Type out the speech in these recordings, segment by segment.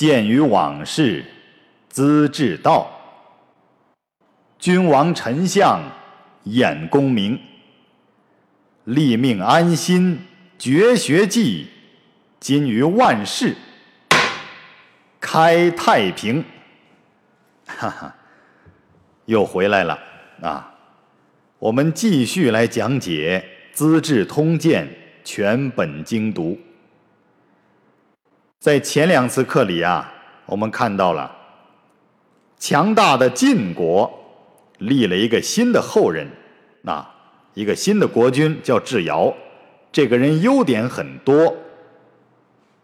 鉴于往事，资治道。君王臣相，掩功名。立命安心，绝学技。今于万世，开太平。哈哈，又回来了啊！我们继续来讲解《资治通鉴》全本精读。在前两次课里啊，我们看到了强大的晋国立了一个新的后人，啊，一个新的国君叫智瑶。这个人优点很多，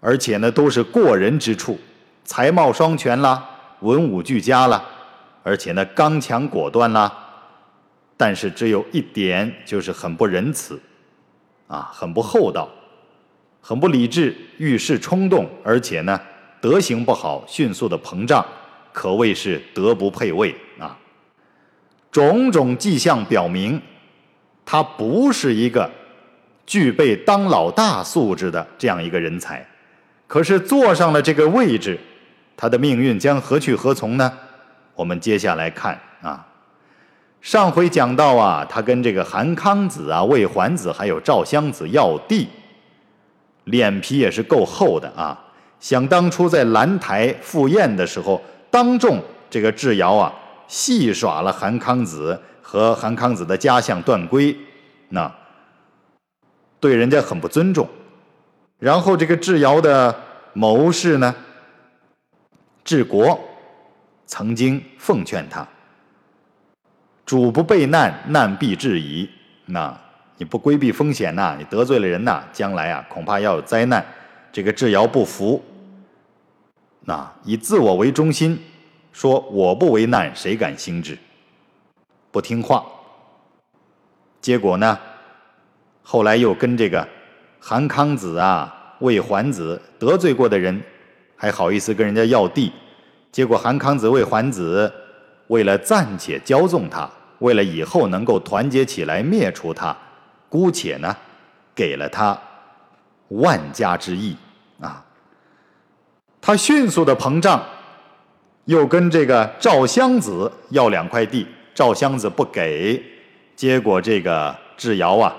而且呢都是过人之处，才貌双全啦，文武俱佳啦，而且呢刚强果断啦。但是只有一点，就是很不仁慈，啊，很不厚道。很不理智，遇事冲动，而且呢，德行不好，迅速的膨胀，可谓是德不配位啊！种种迹象表明，他不是一个具备当老大素质的这样一个人才。可是坐上了这个位置，他的命运将何去何从呢？我们接下来看啊，上回讲到啊，他跟这个韩康子啊、魏桓子还有赵襄子要地。脸皮也是够厚的啊！想当初在兰台赴宴的时候，当众这个智瑶啊戏耍了韩康子和韩康子的家相段圭，那对人家很不尊重。然后这个智瑶的谋士呢，治国曾经奉劝他：“主不备难，难必至矣。”那。你不规避风险呐，你得罪了人呐，将来啊恐怕要有灾难。这个智瑶不服，那以自我为中心，说我不为难，谁敢兴之？不听话。结果呢，后来又跟这个韩康子啊、魏桓子得罪过的人，还好意思跟人家要地。结果韩康子、魏桓子为了暂且骄纵他，为了以后能够团结起来灭除他。姑且呢，给了他万家之意啊。他迅速的膨胀，又跟这个赵襄子要两块地，赵襄子不给，结果这个智瑶啊，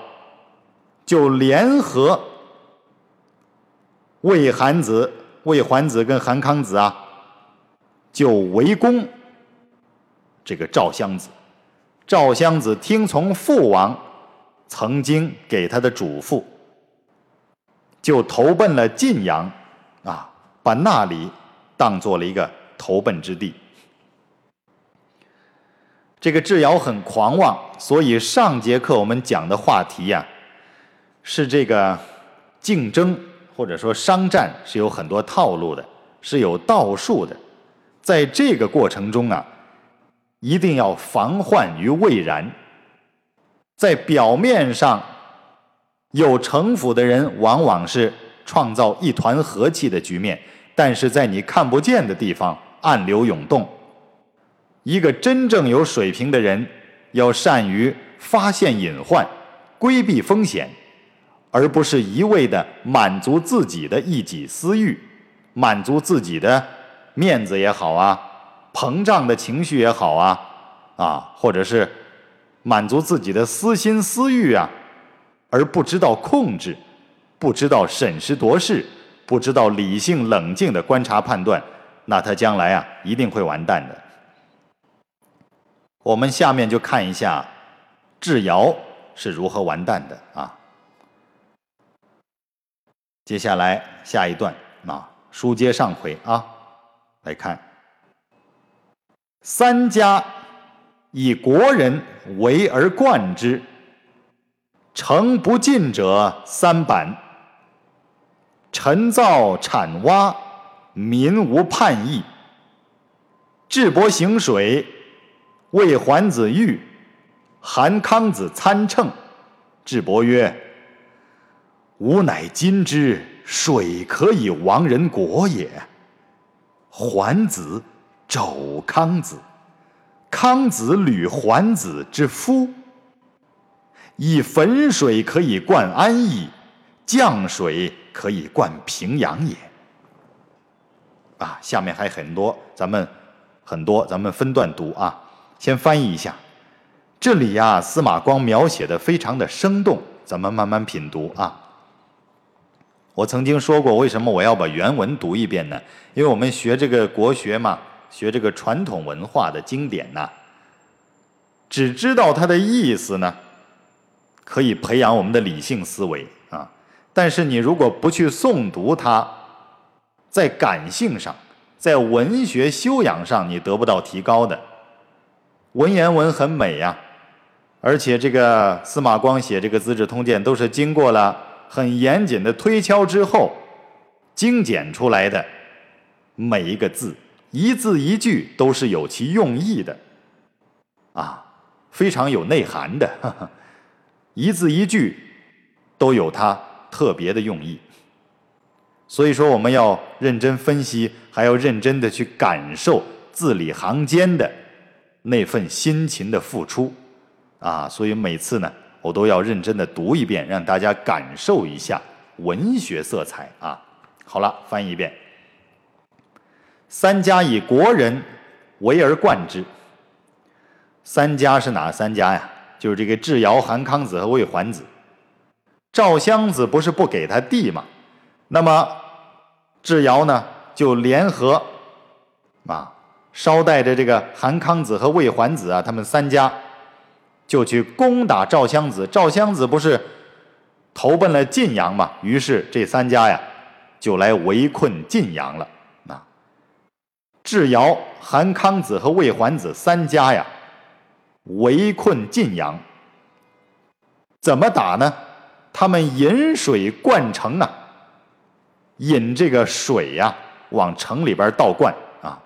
就联合魏桓子、魏桓子跟韩康子啊，就围攻这个赵襄子。赵襄子听从父王。曾经给他的嘱咐，就投奔了晋阳，啊，把那里当做了一个投奔之地。这个智瑶很狂妄，所以上节课我们讲的话题呀，是这个竞争或者说商战是有很多套路的，是有道术的，在这个过程中啊，一定要防患于未然。在表面上有城府的人，往往是创造一团和气的局面；但是在你看不见的地方，暗流涌动。一个真正有水平的人，要善于发现隐患，规避风险，而不是一味的满足自己的一己私欲，满足自己的面子也好啊，膨胀的情绪也好啊，啊，或者是。满足自己的私心私欲啊，而不知道控制，不知道审时度势，不知道理性冷静的观察判断，那他将来啊一定会完蛋的。我们下面就看一下智瑶是如何完蛋的啊。接下来下一段啊，书接上回啊，来看三家。以国人为而冠之，诚不尽者三板。臣造产洼，民无叛意。智伯行水，魏桓子御，韩康子参乘。智伯曰：“吾乃今之水可以亡人国也。”桓子肘康子。康子履桓子之夫，以汾水可以灌安邑，降水可以灌平阳也。啊，下面还很多，咱们很多，咱们分段读啊。先翻译一下，这里呀，司马光描写的非常的生动，咱们慢慢品读啊。我曾经说过，为什么我要把原文读一遍呢？因为我们学这个国学嘛，学这个传统文化的经典呐，只知道它的意思呢，可以培养我们的理性思维啊。但是你如果不去诵读它，在感性上，在文学修养上，你得不到提高的。文言文很美呀，而且这个司马光写这个《资治通鉴》都是经过了很严谨的推敲之后精简出来的，每一个字一字一句都是有其用意的，啊，非常有内涵的，一字一句都有它特别的用意。所以说，我们要认真分析，还要认真的去感受字里行间的那份辛勤的付出，啊，所以每次呢，我都要认真的读一遍，让大家感受一下文学色彩啊。好了，翻译一遍。三家以国人为而冠之。三家是哪三家呀？就是这个智瑶、韩康子和魏桓子。赵襄子不是不给他地吗？那么，智瑶呢，就联合啊，捎带着这个韩康子和魏桓子啊，他们三家就去攻打赵襄子。赵襄子不是投奔了晋阳嘛？于是这三家呀，就来围困晋阳了。智瑶、韩康子和魏桓子三家呀，围困晋阳，怎么打呢？他们引水灌城啊。引这个水呀，往城里边倒灌啊。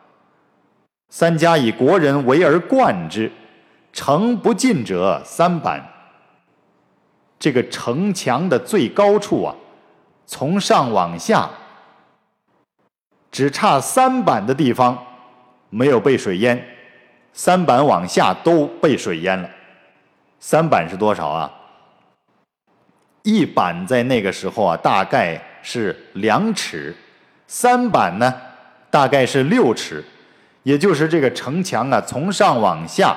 三家以国人为而灌之，城不进者三板。这个城墙的最高处啊，从上往下，只差三板的地方没有被水淹，三板往下都被水淹了。三板是多少啊？一板在那个时候啊，大概。是两尺，三板呢，大概是六尺，也就是这个城墙啊，从上往下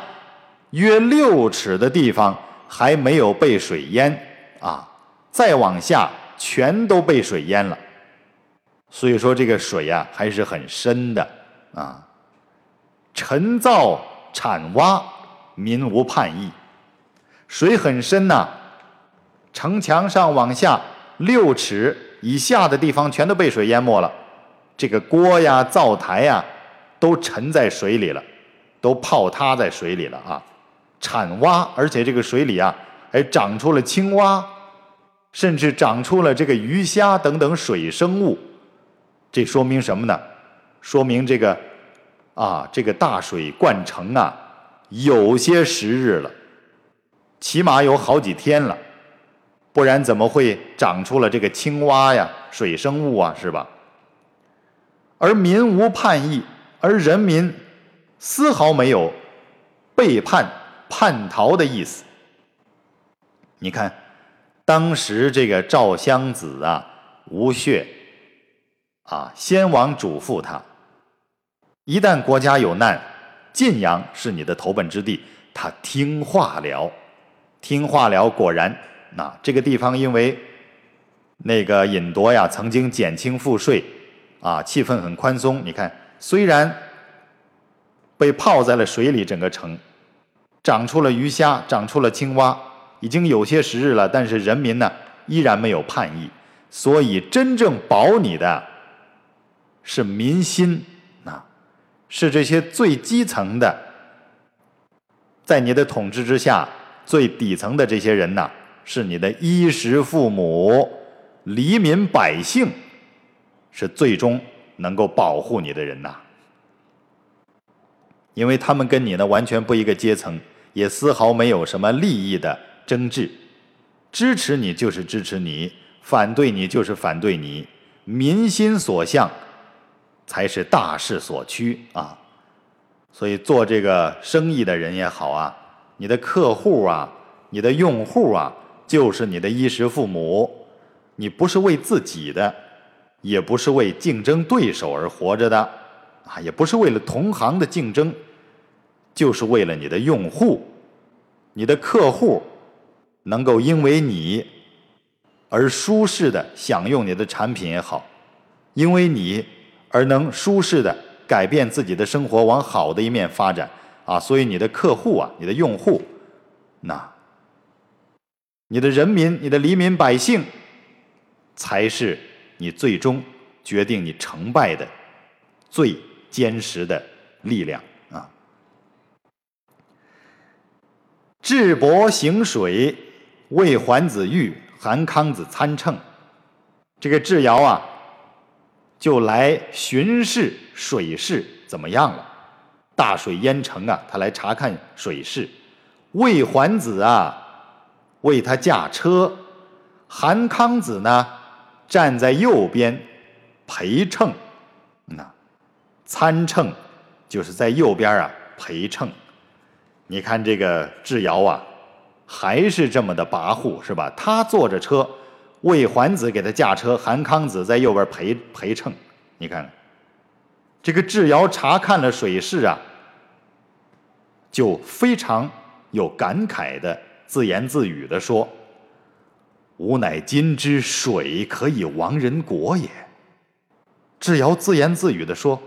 约六尺的地方还没有被水淹啊，再往下全都被水淹了。所以说这个水呀还是很深的啊。沉造铲挖，民无叛意，水很深呐，城墙上往下六尺。以下的地方全都被水淹没了，这个锅呀、灶台呀，都沉在水里了，都泡塌在水里了啊！铲挖，而且这个水里啊，还长出了青蛙，甚至长出了这个鱼虾等等水生物。这说明什么呢？说明这个啊，这个大水灌城啊，有些时日了，起码有好几天了。不然怎么会长出了这个青蛙呀、水生物啊，是吧？而民无叛意，而人民丝毫没有背叛、叛逃的意思。你看，当时这个赵襄子啊，吴血啊，先王嘱咐他：一旦国家有难，晋阳是你的投奔之地。他听话了，听话了，果然。那这个地方因为那个尹铎呀，曾经减轻赋税，啊，气氛很宽松。你看，虽然被泡在了水里，整个城长出了鱼虾，长出了青蛙，已经有些时日了，但是人民呢依然没有叛意。所以真正保你的是民心，啊，是这些最基层的，在你的统治之下最底层的这些人呐。是你的衣食父母、黎民百姓，是最终能够保护你的人呐。因为他们跟你呢完全不一个阶层，也丝毫没有什么利益的争执，支持你就是支持你，反对你就是反对你，民心所向才是大势所趋啊。所以做这个生意的人也好啊，你的客户啊，你的用户啊。就是你的衣食父母，你不是为自己的，也不是为竞争对手而活着的，啊，也不是为了同行的竞争，就是为了你的用户、你的客户能够因为你而舒适的享用你的产品也好，因为你而能舒适的改变自己的生活，往好的一面发展，啊，所以你的客户啊，你的用户，那。你的人民，你的黎民百姓，才是你最终决定你成败的最坚实的力量啊！智伯行水，为桓子玉，韩康子参乘。这个智瑶啊，就来巡视水势怎么样了？大水淹城啊，他来查看水势。魏桓子啊。为他驾车，韩康子呢站在右边陪乘，那参乘就是在右边啊陪乘。你看这个智瑶啊，还是这么的跋扈是吧？他坐着车，魏桓子给他驾车，韩康子在右边陪陪乘。你看，这个智瑶查看了水势啊，就非常有感慨的。自言自语的说：“吾乃今之水可以亡人国也。”智瑶自言自语的说：“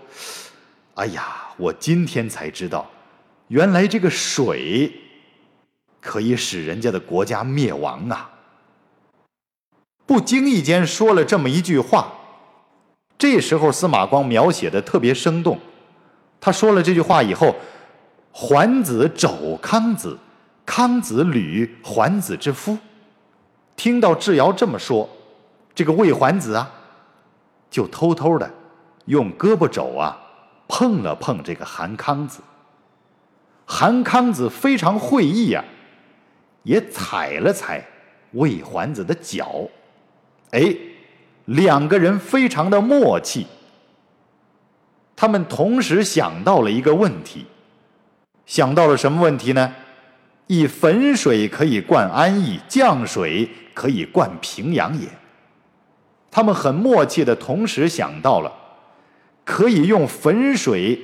哎呀，我今天才知道，原来这个水可以使人家的国家灭亡啊！”不经意间说了这么一句话，这时候司马光描写的特别生动。他说了这句话以后，桓子肘康子。康子吕桓子之夫，听到智瑶这么说，这个魏桓子啊，就偷偷的用胳膊肘啊碰了碰这个韩康子。韩康子非常会意呀，也踩了踩魏桓子的脚。哎，两个人非常的默契，他们同时想到了一个问题，想到了什么问题呢？以汾水可以灌安邑，降水可以灌平阳也。他们很默契的同时想到了，可以用汾水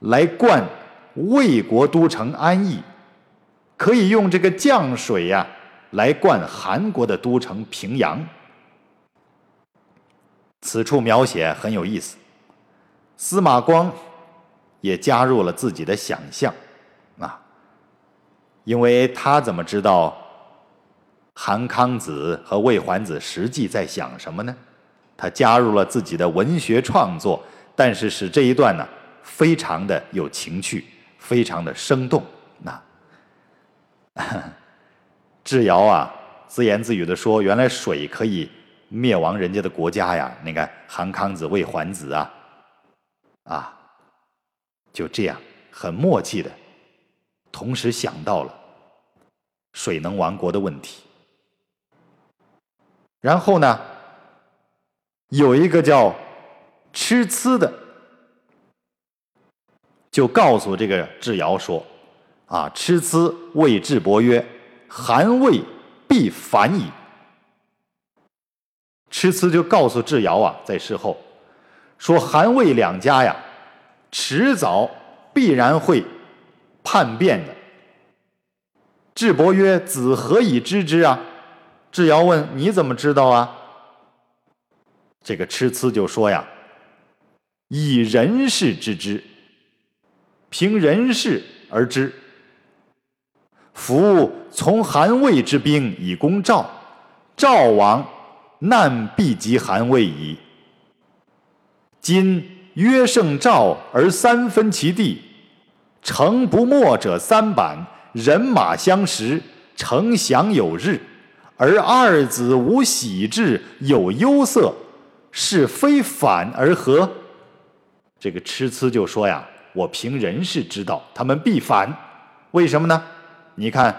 来灌魏国都城安邑，可以用这个降水呀来灌韩国的都城平阳。此处描写很有意思，司马光也加入了自己的想象。啊因为他怎么知道韩康子和魏桓子实际在想什么呢？他加入了自己的文学创作，但是使这一段呢非常的有情趣，非常的生动。那 智瑶啊自言自语的说：“原来水可以灭亡人家的国家呀！你看韩康子、魏桓子啊，啊，就这样很默契的。”同时想到了水能亡国的问题，然后呢，有一个叫吃呲的，就告诉这个智瑶说：“啊，吃呲谓智伯曰：‘韩魏必反矣。’”吃呲就告诉智瑶啊，在事后说：“韩魏两家呀，迟早必然会。”叛变的，智伯曰：“子何以知之啊？”智瑶问：“你怎么知道啊？”这个痴痴就说呀：“以人事知之，凭人事而知。夫从韩魏之兵以攻赵，赵王，难必及韩魏矣。今约胜赵而三分其地。”城不没者三板，人马相识，城享有日。而二子无喜志，有忧色，是非反而合？这个痴痴就说呀：“我凭人事知道，他们必反。为什么呢？你看，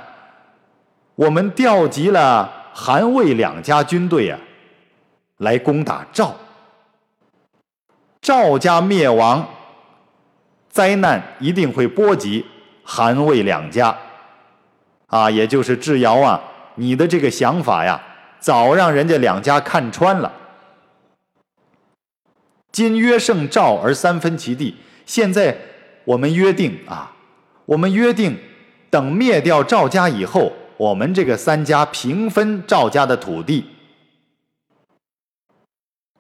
我们调集了韩魏两家军队啊，来攻打赵。赵家灭亡。”灾难一定会波及韩魏两家，啊，也就是智瑶啊，你的这个想法呀，早让人家两家看穿了。今约胜赵而三分其地。现在我们约定啊，我们约定，等灭掉赵家以后，我们这个三家平分赵家的土地，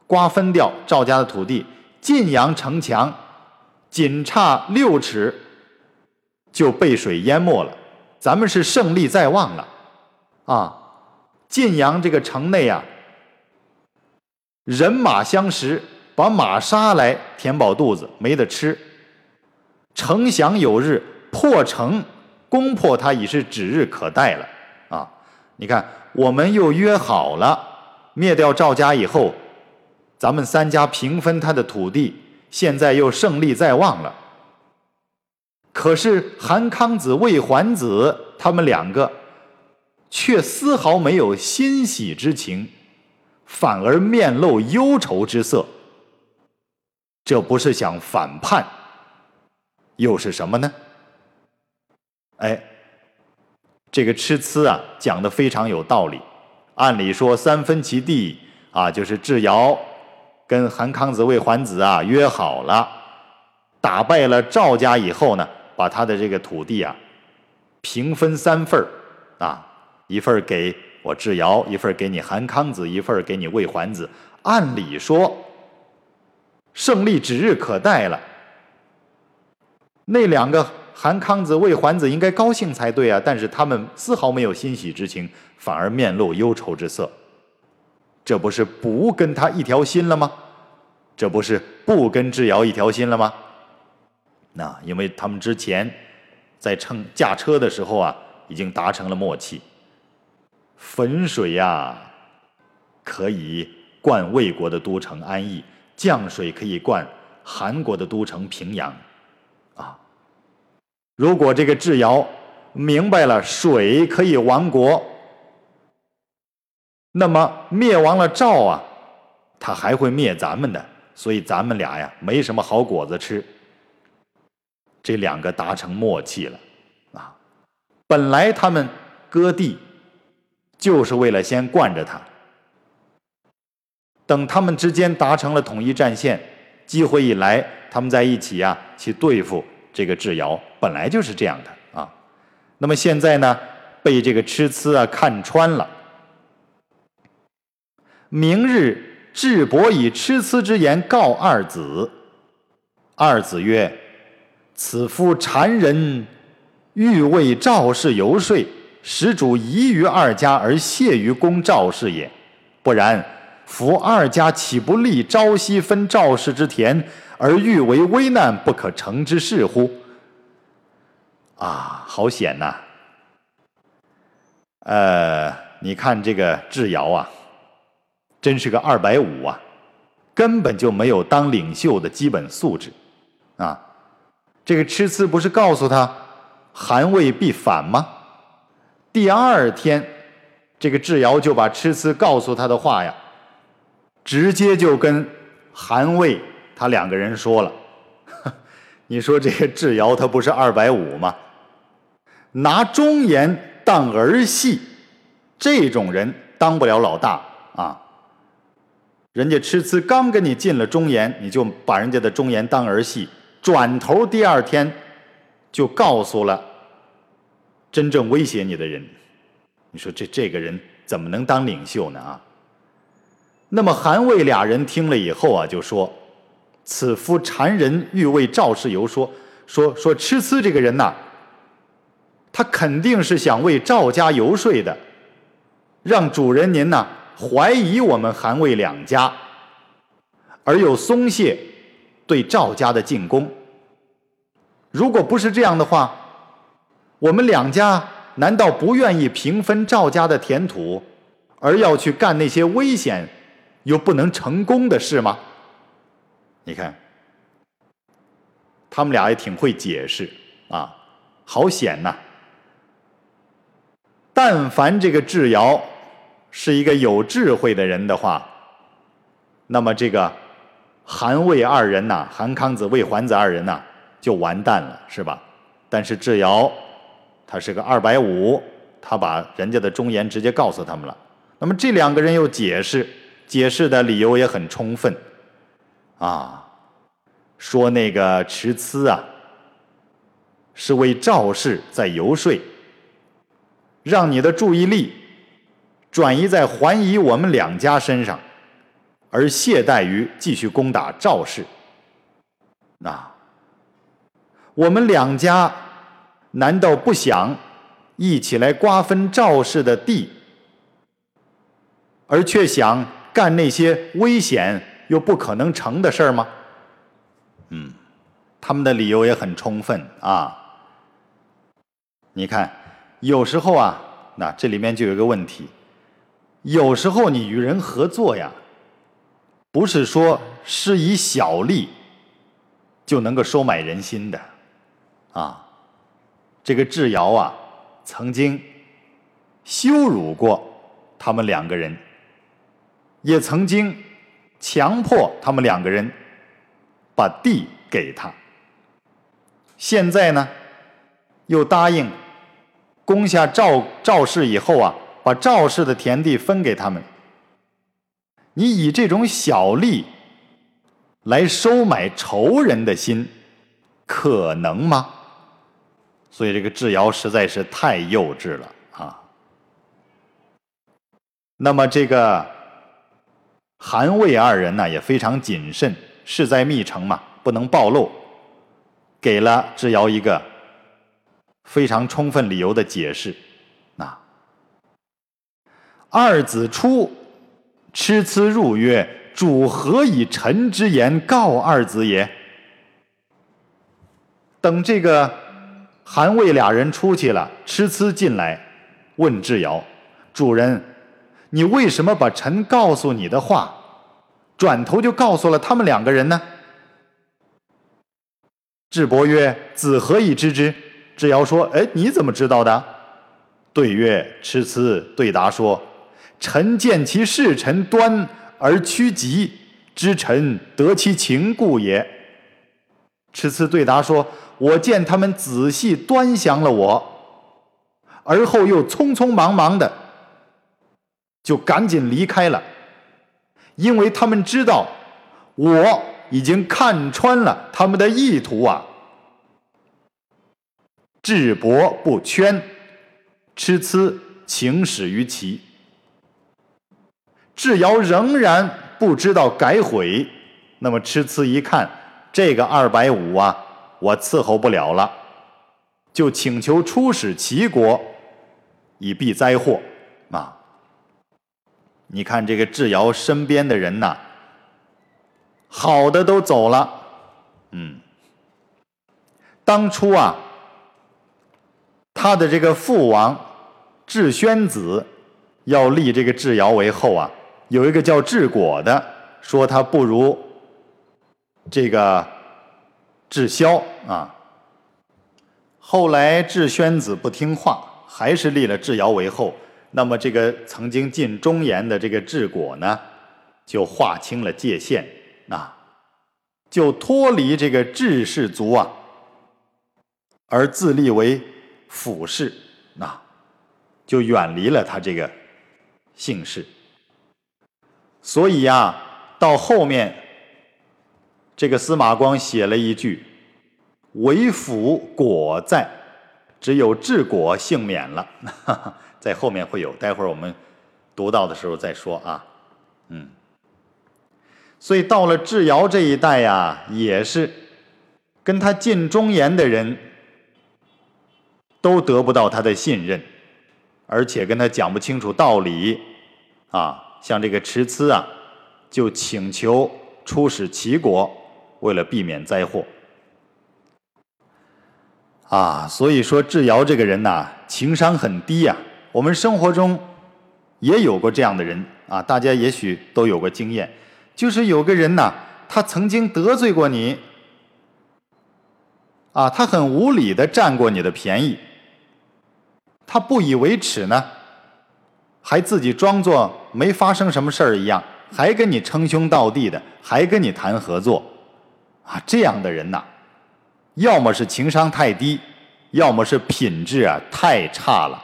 瓜分掉赵家的土地。晋阳城墙仅差六尺就被水淹没了，咱们是胜利在望了啊！晋阳这个城内啊，人马相食，把马杀来填饱肚子，没得吃。城降有日，破城攻破它已是指日可待了啊！你看，我们又约好了，灭掉赵家以后。咱们三家平分他的土地，现在又胜利在望了。可是韩康子、魏桓子他们两个，却丝毫没有欣喜之情，反而面露忧愁之色。这不是想反叛，又是什么呢？哎，这个吃疵啊，讲的非常有道理。按理说三分其地啊，就是智瑶。跟韩康子、魏桓子啊约好了，打败了赵家以后呢，把他的这个土地啊平分三份啊，一份给我智瑶，一份给你韩康子，一份给你魏桓子。按理说，胜利指日可待了。那两个韩康子、魏桓子应该高兴才对啊，但是他们丝毫没有欣喜之情，反而面露忧愁之色。这不是不跟他一条心了吗？这不是不跟智瑶一条心了吗？那因为他们之前在乘驾车的时候啊，已经达成了默契。汾水呀，可以灌魏国的都城安邑；降水可以灌韩国的都城平阳。啊，如果这个智瑶明白了水可以亡国，那么灭亡了赵啊，他还会灭咱们的。所以咱们俩呀，没什么好果子吃。这两个达成默契了，啊，本来他们割地，就是为了先惯着他。等他们之间达成了统一战线，机会一来，他们在一起呀，去对付这个智瑶，本来就是这样的啊。那么现在呢，被这个痴呲啊看穿了，明日。智伯以痴痴之言告二子，二子曰：“此夫谗人，欲为赵氏游说，使主疑于二家而谢于攻赵氏也。不然，夫二家岂不立朝夕分赵氏之田，而欲为危难不可成之事乎？”啊，好险呐！呃，你看这个智瑶啊。真是个二百五啊，根本就没有当领袖的基本素质，啊！这个吃呲不是告诉他韩魏必反吗？第二天，这个智瑶就把吃呲告诉他的话呀，直接就跟韩魏他两个人说了。你说这个智瑶他不是二百五吗？拿忠言当儿戏，这种人当不了老大！人家吃呲刚跟你进了忠言，你就把人家的忠言当儿戏，转头第二天就告诉了真正威胁你的人。你说这这个人怎么能当领袖呢？啊？那么韩魏俩人听了以后啊，就说：“此夫谗人，欲为赵氏游说。说说吃呲这个人呐，他肯定是想为赵家游说的，让主人您呐。”怀疑我们韩魏两家，而又松懈对赵家的进攻。如果不是这样的话，我们两家难道不愿意平分赵家的田土，而要去干那些危险又不能成功的事吗？你看，他们俩也挺会解释啊，好险呐！但凡这个智瑶。是一个有智慧的人的话，那么这个韩魏二人呐，韩康子、魏桓子二人呐，就完蛋了，是吧？但是智瑶他是个二百五，他把人家的忠言直接告诉他们了。那么这两个人又解释，解释的理由也很充分，啊，说那个持疵啊，是为赵氏在游说，让你的注意力转移在怀疑我们两家身上，而懈怠于继续攻打赵氏。那我们两家难道不想一起来瓜分赵氏的地，而却想干那些危险又不可能成的事儿吗？嗯，他们的理由也很充分啊。你看，有时候啊，那这里面就有个问题，有时候你与人合作呀，不是说是以小利。就能够收买人心的，啊，这个智瑶啊，曾经羞辱过他们两个人，也曾经强迫他们两个人把地给他。现在呢，又答应攻下赵赵氏以后啊，把赵氏的田地分给他们。你以这种小利。来收买仇人的心，可能吗？所以这个智瑶实在是太幼稚了啊。那么这个韩魏二人呢也非常谨慎，势在密城嘛，不能暴露，给了智瑶一个非常充分理由的解释。二子出，痴痴入曰。主何以臣之言告二子也？等这个韩魏俩人出去了，痴痴进来，问智瑶：“主人，你为什么把臣告诉你的话，转头就告诉了他们两个人呢？”智伯曰：“子何以知之？”智瑶说：“哎，你怎么知道的？”对曰：“痴痴对答说：‘臣见其视臣端。’”而趋吉知臣得其情故也。此次对答说：“我见他们仔细端详了我，而后又匆匆忙忙的就赶紧离开了，因为他们知道我已经看穿了他们的意图啊。”智伯不圈，痴痴情始于其。智瑶仍然不知道改悔，那么痴痴一看，这个二百五啊，我伺候不了了，就请求出使齐国，以避灾祸。啊，你看这个智瑶身边的人呐，好的都走了，嗯，当初啊，他的这个父王智宣子要立这个智瑶为后啊。有一个叫智果的，说他不如这个智霄啊。后来智宣子不听话，还是立了智瑶为后。那么这个曾经尽忠言的这个智果呢，就划清了界限啊，就脱离这个智氏族啊，而自立为辅氏啊，就远离了他这个姓氏。所以呀，到后面，这个司马光写了一句：“为辅果在，只有治果幸免了。”在后面会有，待会儿我们读到的时候再说啊。嗯，所以到了智瑶这一代呀，也是跟他尽忠言的人都得不到他的信任，而且跟他讲不清楚道理啊。像这个迟疵啊，就请求出使齐国，为了避免灾祸。啊，所以说智瑶这个人呐，情商很低呀。我们生活中也有过这样的人啊，大家也许都有过经验，就是有个人呐，他曾经得罪过你，啊，他很无理的占过你的便宜，他不以为耻呢。还自己装作没发生什么事儿一样，还跟你称兄道弟的，还跟你谈合作，啊，这样的人呐，要么是情商太低，要么是品质啊太差了，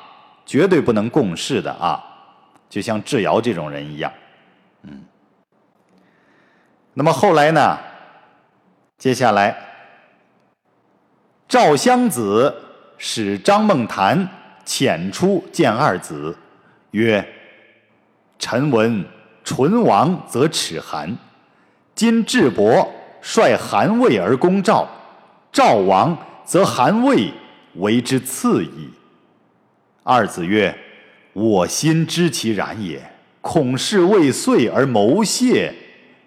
绝对不能共事的啊，就像智瑶这种人一样，嗯。那么后来呢，接下来，赵襄子使张孟谈遣出见二子，曰：“臣闻唇亡则齿寒，今智伯率韩魏而攻赵，赵亡则韩魏为之次矣。”二子曰：“我心知其然也，恐事未遂而谋泄，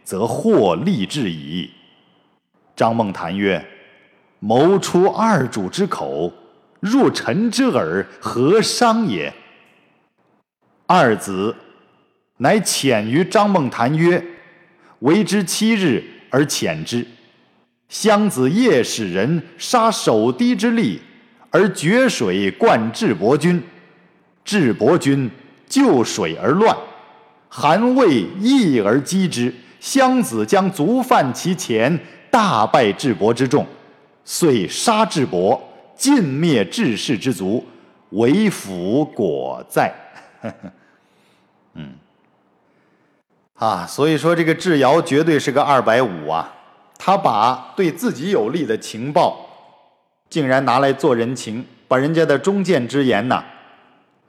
则祸立至矣。”张孟谈曰：“谋出二主之口，入臣之耳，何伤也？”二子乃遣于张孟谈曰：“为之七日而遣之。襄子夜使人杀守堤之吏，而决水灌智伯军。智伯军就水而乱，韩魏义而击之。襄子将卒犯其前。”大败智伯之众，遂杀智伯，尽灭智氏之族，为辅果在。啊，所以说这个智瑶绝对是个二百五啊！他把对自己有利的情报，竟然拿来做人情，把人家的忠谏之言呐，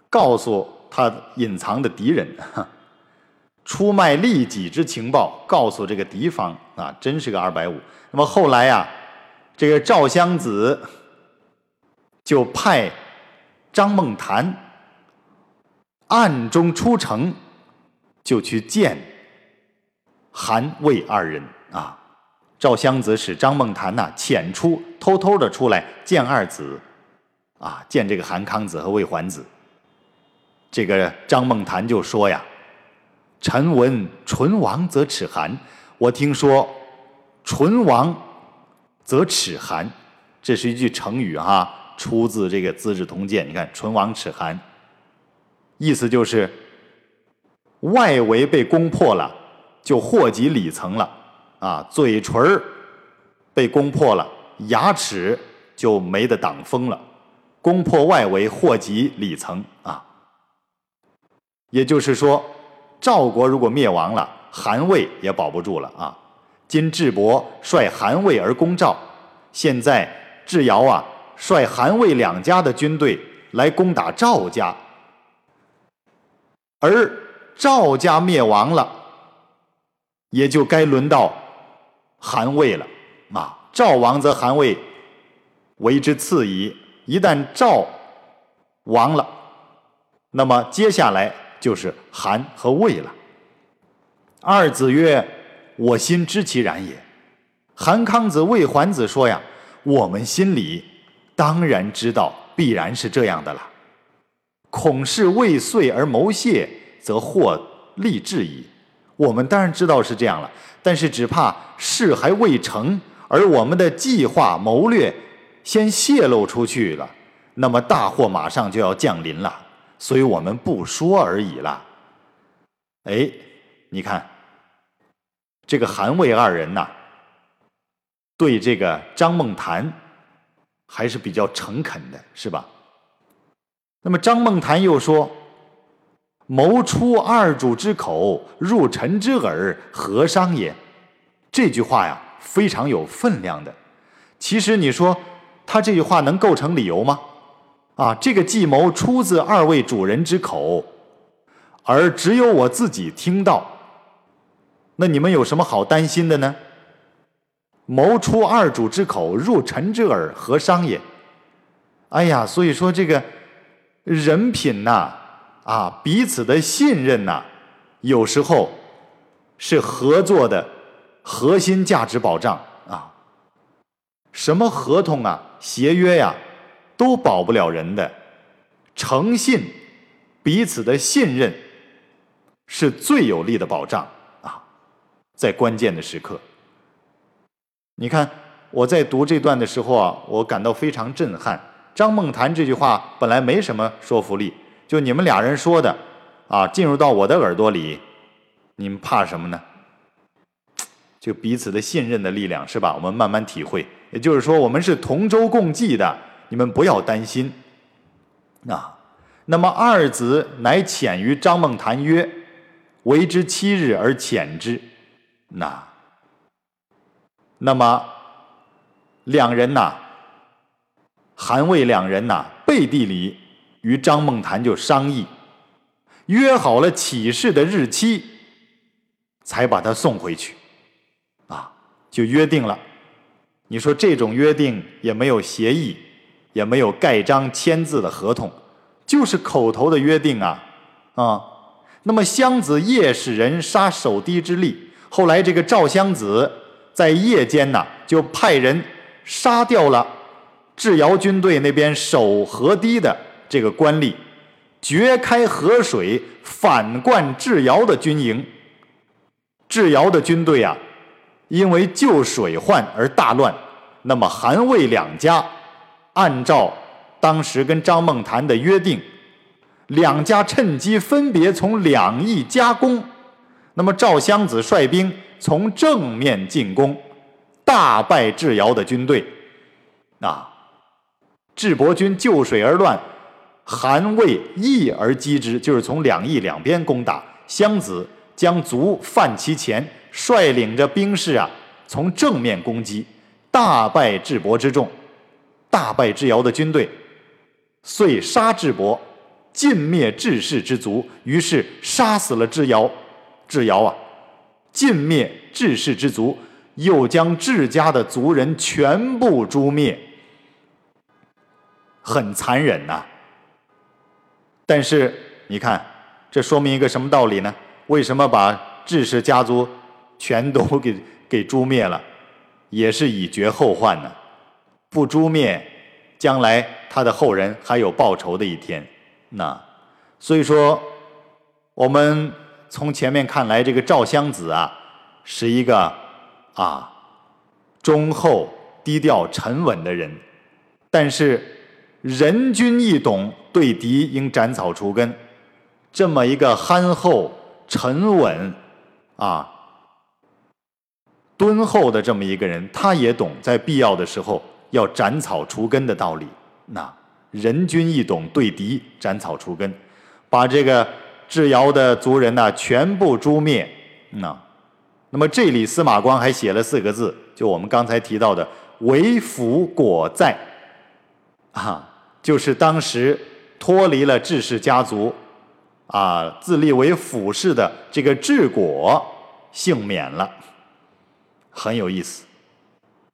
告诉他隐藏的敌人。出卖利己之情报，告诉这个敌方啊，真是个二百五。那么后来呀，这个赵襄子就派张孟谈暗中出城，就去见韩魏二人啊。赵襄子使张孟谈呐潜出，偷偷的出来见二子啊，见这个韩康子和魏桓子。这个张孟谈就说呀。臣闻唇亡则齿寒，我听说唇亡则齿寒，这是一句成语哈，出自这个《资治通鉴》。你看“唇亡齿寒”，意思就是外围被攻破了，就祸及里层了啊。嘴唇被攻破了，牙齿就没得挡风了，攻破外围，祸及里层啊。也就是说。赵国如果灭亡了，韩魏也保不住了啊！今智伯率韩魏而攻赵，现在智瑶啊率韩魏两家的军队来攻打赵家，而赵家灭亡了，也就该轮到韩魏了啊！赵王则韩魏为之次矣。一旦赵亡了，那么接下来。就是韩和魏了。二子曰：“我心知其然也。”韩康子、魏桓子说：“呀，我们心里当然知道，必然是这样的了。恐是未遂而谋泄，则获利至矣。我们当然知道是这样了，但是只怕事还未成，而我们的计划谋略先泄露出去了，那么大祸马上就要降临了。”所以我们不说而已了。哎，你看，这个韩魏二人呐，对这个张梦谈还是比较诚恳的，是吧？那么张梦谈又说：“谋出二主之口，入臣之耳，何伤也？”这句话呀，非常有分量的。其实你说他这句话能构成理由吗？啊，这个计谋出自二位主人之口，而只有我自己听到。那你们有什么好担心的呢？谋出二主之口，入臣之耳，何伤也？哎呀，所以说这个人品呐，啊彼此的信任呐，有时候是合作的核心价值保障啊。什么合同啊，协约呀？都保不了人的诚信，彼此的信任是最有力的保障啊！在关键的时刻，你看我在读这段的时候啊，我感到非常震撼。张梦谈这句话本来没什么说服力，就你们俩人说的啊，进入到我的耳朵里，你们怕什么呢？就彼此的信任的力量是吧？我们慢慢体会。也就是说，我们是同舟共济的。你们不要担心，啊，那么二子乃遣于张孟谈曰：“为之七日而遣之。”那，那么两人呐，韩魏两人呐，背地里与张梦谈就商议，约好了起事的日期，才把他送回去，啊，就约定了。你说这种约定也没有协议，也没有盖章签字的合同，就是口头的约定啊，啊。那么襄子夜使人杀守堤之吏，后来这个赵襄子在夜间呐，就派人。杀掉了智瑶军队那边守河堤的这个官吏，掘开河水反灌智瑶的军营。智瑶的军队啊，因为救水患而大乱。那么韩魏两家按照当时跟张梦谈的约定，两家趁机分别从两翼夹攻。那么赵襄子率兵从正面进攻。大败智瑶的军队，啊，智伯军就水而乱，韩魏义而击之，就是从两翼两边攻打。襄子将卒犯其前，率领着兵士啊，从正面攻击，大败智伯之众，大败智瑶的军队，遂杀智伯，尽灭智氏之族。于是杀死了智瑶，智瑶啊，尽灭智氏之族。又将智家的族人全部诛灭，很残忍呐。但是你看，这说明一个什么道理呢？为什么把智氏家族全都给给诛灭了？也是以绝后患呢。不诛灭，将来他的后人还有报仇的一天。那所以说，我们从前面看来，这个赵襄子啊，是一个。啊，忠厚、低调、沉稳的人，但是人君易懂，对敌应斩草除根。这么一个憨厚、沉稳、啊敦厚的这么一个人，他也懂在必要的时候要斩草除根的道理。那人君易懂，对敌斩草除根，把这个智瑶的族人呢全部诛灭。那。那么这里司马光还写了四个字，就我们刚才提到的“为辅果在”，啊，就是当时脱离了智氏家族，啊，自立为辅氏的这个智果幸免了，很有意思。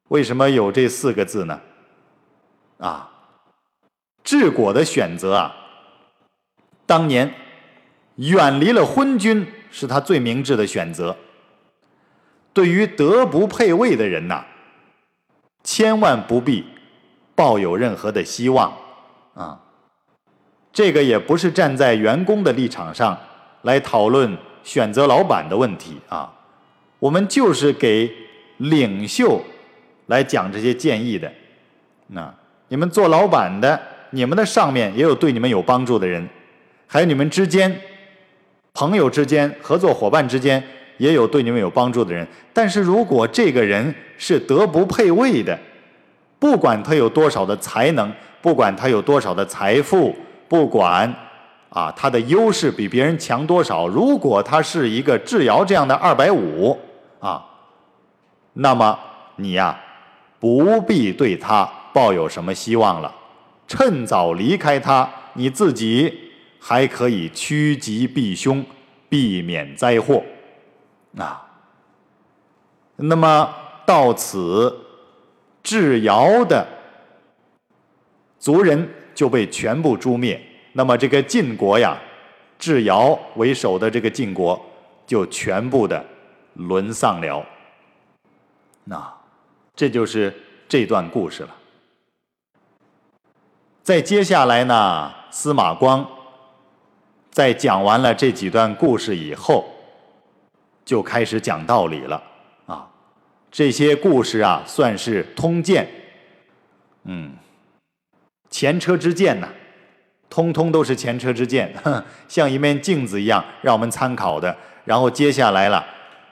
为什么有这四个字呢？啊，智果的选择啊，当年远离了昏君，是他最明智的选择。对于德不配位的人呐，千万不必抱有任何的希望啊！这个也不是站在员工的立场上来讨论选择老板的问题啊，我们就是给领袖来讲这些建议的。那你们做老板的，你们的上面也有对你们有帮助的人，还有你们之间朋友之间、合作伙伴之间。也有对你们有帮助的人，但是如果这个人是德不配位的，不管他有多少的才能，不管他有多少的财富，不管啊他的优势比别人强多少，如果他是一个智瑶这样的二百五啊，那么你呀不必对他抱有什么希望了，趁早离开他，你自己还可以趋吉避凶，避免灾祸。啊，那么到此，智瑶的族人就被全部诛灭。那么这个晋国呀，智瑶为首的这个晋国就全部的沦丧了。那这就是这段故事了。在接下来呢，司马光在讲完了这几段故事以后。就开始讲道理了，啊，这些故事啊算是通鉴，嗯，前车之鉴呐，通通都是前车之鉴，像一面镜子一样让我们参考的。然后接下来了，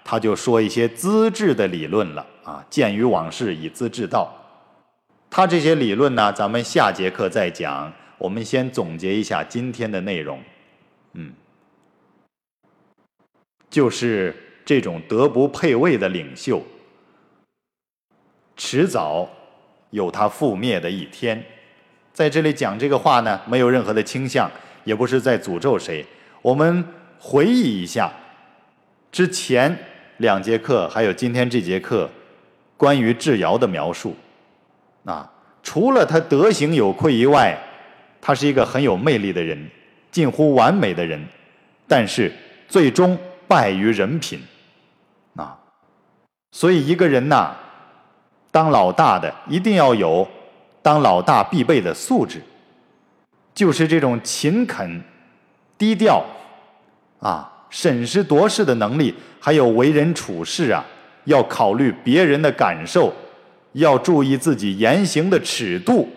他就说一些资治的理论了，啊，鉴于往事，以资治道。他这些理论呢，咱们下节课再讲。我们先总结一下今天的内容，嗯，就是。这种德不配位的领袖，迟早有他覆灭的一天。在这里讲这个话呢，没有任何的倾向，也不是在诅咒谁。我们回忆一下之前两节课，还有今天这节课关于智瑶的描述。啊，除了他德行有愧以外，他是一个很有魅力的人，近乎完美的人，但是最终败于人品。啊，所以一个人呐，当老大的一定要有。当老大必备的素质，就是这种勤恳、低调，啊，审时度势的能力，还有为人处事啊，要考虑别人的感受，要注意自己言行的尺度，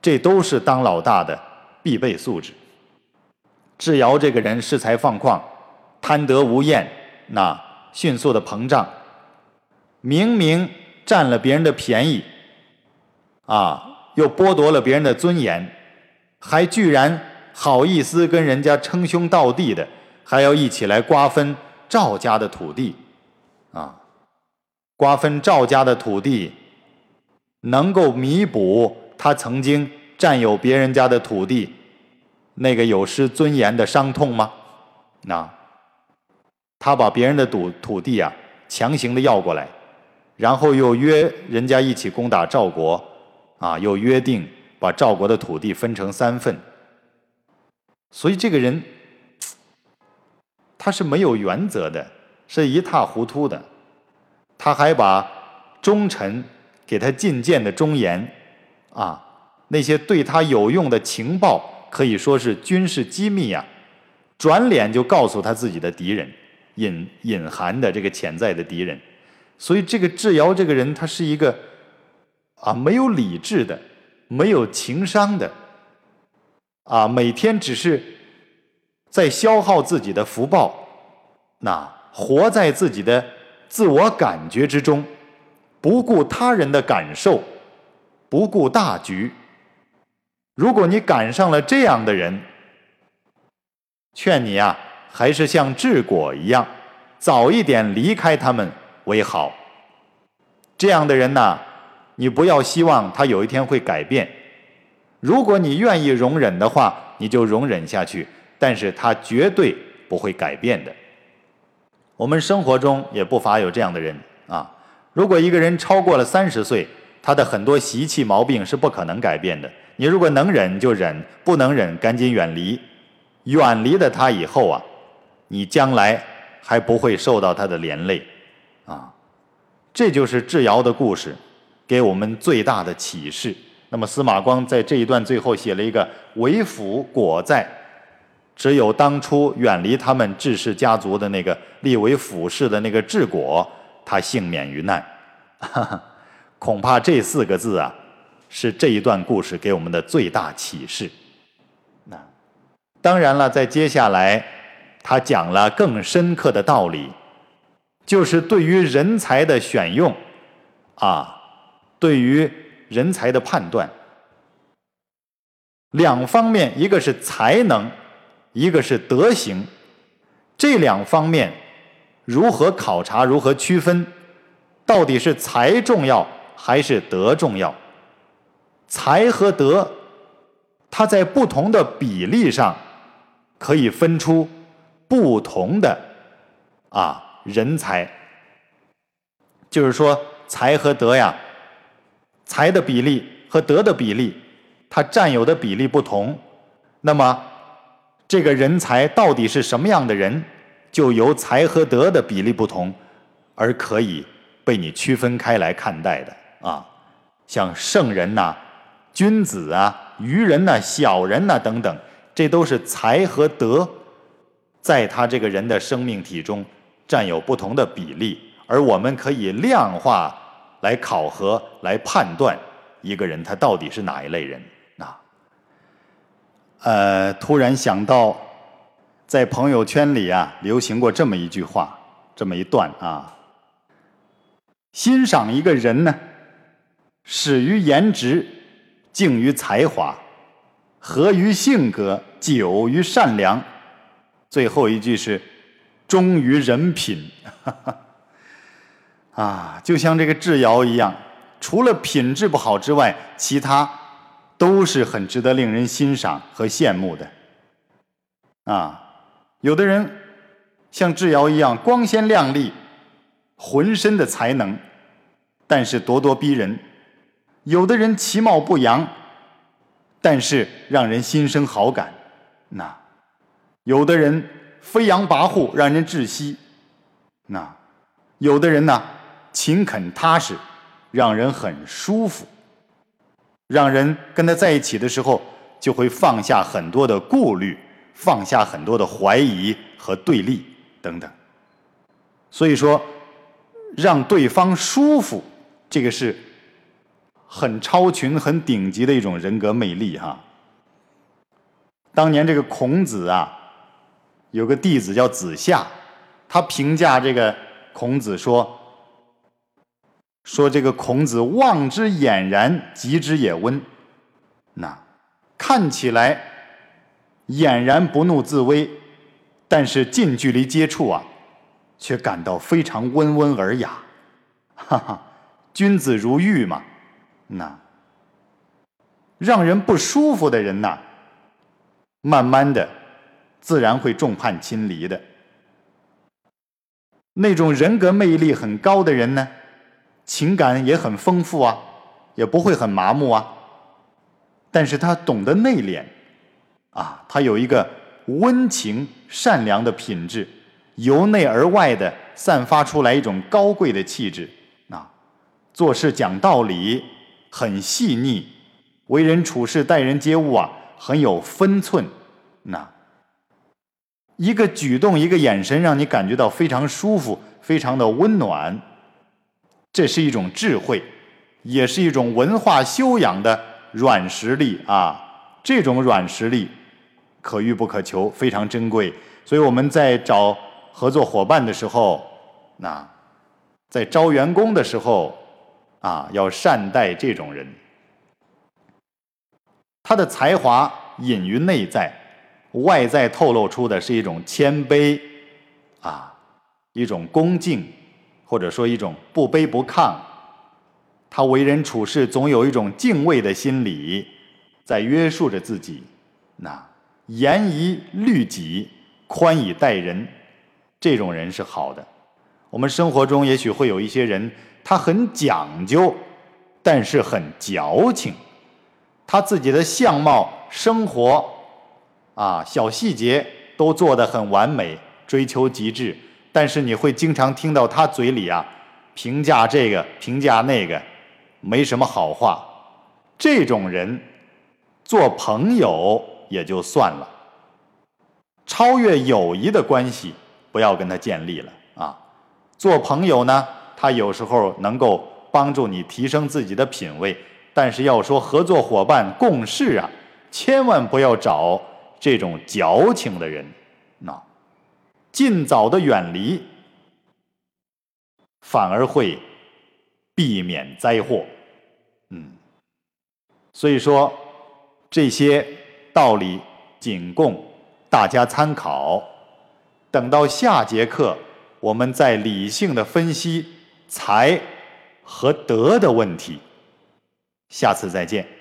这都是当老大的必备素质。智瑶这个人恃才放旷、贪得无厌，那迅速的膨胀，明明占了别人的便宜。啊！又剥夺了别人的尊严，还居然好意思跟人家称兄道弟的，还要一起来瓜分赵家的土地，啊！瓜分赵家的土地，能够弥补他曾经占有别人家的土地那个有失尊严的伤痛吗？那他把别人的土土地啊强行的要过来，然后又约人家一起攻打赵国。啊，又约定把赵国的土地分成三份，所以这个人他是没有原则的，是一塌糊涂的。他还把忠臣给他进谏的忠言啊，那些对他有用的情报，可以说是军事机密啊，转脸就告诉他自己的敌人，隐隐含的这个潜在的敌人。所以这个智瑶这个人，他是一个。啊，没有理智的，没有情商的，啊，每天只是在消耗自己的福报，那活在自己的自我感觉之中，不顾他人的感受，不顾大局。如果你赶上了这样的人，劝你啊，还是像智果一样，早一点离开他们为好。这样的人呐。你不要希望他有一天会改变，如果你愿意容忍的话，你就容忍下去。但是他绝对不会改变的。我们生活中也不乏有这样的人啊。如果一个人超过了三十岁，他的很多习气毛病是不可能改变的。你如果能忍就忍，不能忍赶紧远离。远离了他以后啊，你将来还不会受到他的连累啊。这就是智瑶的故事。给我们最大的启示。那么司马光在这一段最后写了一个“为辅果在”，只有当初远离他们智氏家族的那个立为辅氏的那个智果，他幸免于难。恐怕这四个字啊，是这一段故事给我们的最大启示。那当然了，在接下来他讲了更深刻的道理，就是对于人才的选用啊。对于人才的判断，两方面，一个是才能，一个是德行，这两方面如何考察，如何区分？到底是才重要还是德重要？才和德，它在不同的比例上可以分出不同的啊人才，就是说才和德呀。才的比例和德的比例，它占有的比例不同，那么这个人才到底是什么样的人，就由才和德的比例不同而可以被你区分开来看待的啊。像圣人呐、君子啊、愚人呐、小人呐等等，这都是才和德在他这个人的生命体中占有不同的比例，而我们可以量化。来考核、来判断一个人他到底是哪一类人啊？呃，突然想到，在朋友圈里啊，流行过这么一句话，这么一段啊：欣赏一个人呢，始于颜值，敬于才华，合于性格，久于善良，最后一句是忠于人品。哈哈啊，就像这个智瑶一样，除了品质不好之外，其他都是很值得令人欣赏和羡慕的。啊，有的人像智瑶一样光鲜亮丽，浑身的才能，但是咄咄逼人；有的人其貌不扬，但是让人心生好感。那有的人飞扬跋扈，让人窒息；那有的人呢，勤恳踏实。让人很舒服，让人跟他在一起的时候，就会放下很多的顾虑，放下很多的怀疑和对立等等。所以说，让对方舒服，这个是很超群、很顶级的一种人格魅力哈。当年这个孔子啊，有个弟子叫子夏，他评价这个孔子说。说这个孔子望之俨然，及之也温。那看起来俨然不怒自威，但是近距离接触啊，却感到非常温文尔雅。哈哈，君子如玉嘛。那让人不舒服的人呐，慢慢的自然会众叛亲离的。那种人格魅力很高的人呢？情感也很丰富啊，也不会很麻木啊。但是他懂得内敛，啊，他有一个温情善良的品质，由内而外的散发出来一种高贵的气质啊。做事讲道理，很细腻，为人处事待人接物啊，很有分寸。那一个举动，一个眼神，让你感觉到非常舒服，非常的温暖。这是一种智慧，也是一种文化修养的软实力啊！这种软实力可遇不可求，非常珍贵。所以我们在找合作伙伴的时候，那在招员工的时候啊，要善待这种人。他的才华隐于内在，外在透露出的是一种谦卑啊，一种恭敬。或者说一种不卑不亢，他为人处事总有一种敬畏的心理，在约束着自己。那严以律己，宽以待人，这种人是好的。我们生活中也许会有一些人，他很讲究，但是很矫情。他自己的相貌、生活啊，小细节都做得很完美，追求极致。但是你会经常听到他嘴里啊评价这个评价那个，没什么好话。这种人做朋友也就算了，超越友谊的关系不要跟他建立了啊。做朋友呢，他有时候能够帮助你提升自己的品位，但是要说合作伙伴共事啊，千万不要找这种矫情的人，尽早的远离，反而会避免灾祸。嗯，所以说这些道理仅供大家参考。等到下节课，我们再理性的分析财和德的问题。下次再见。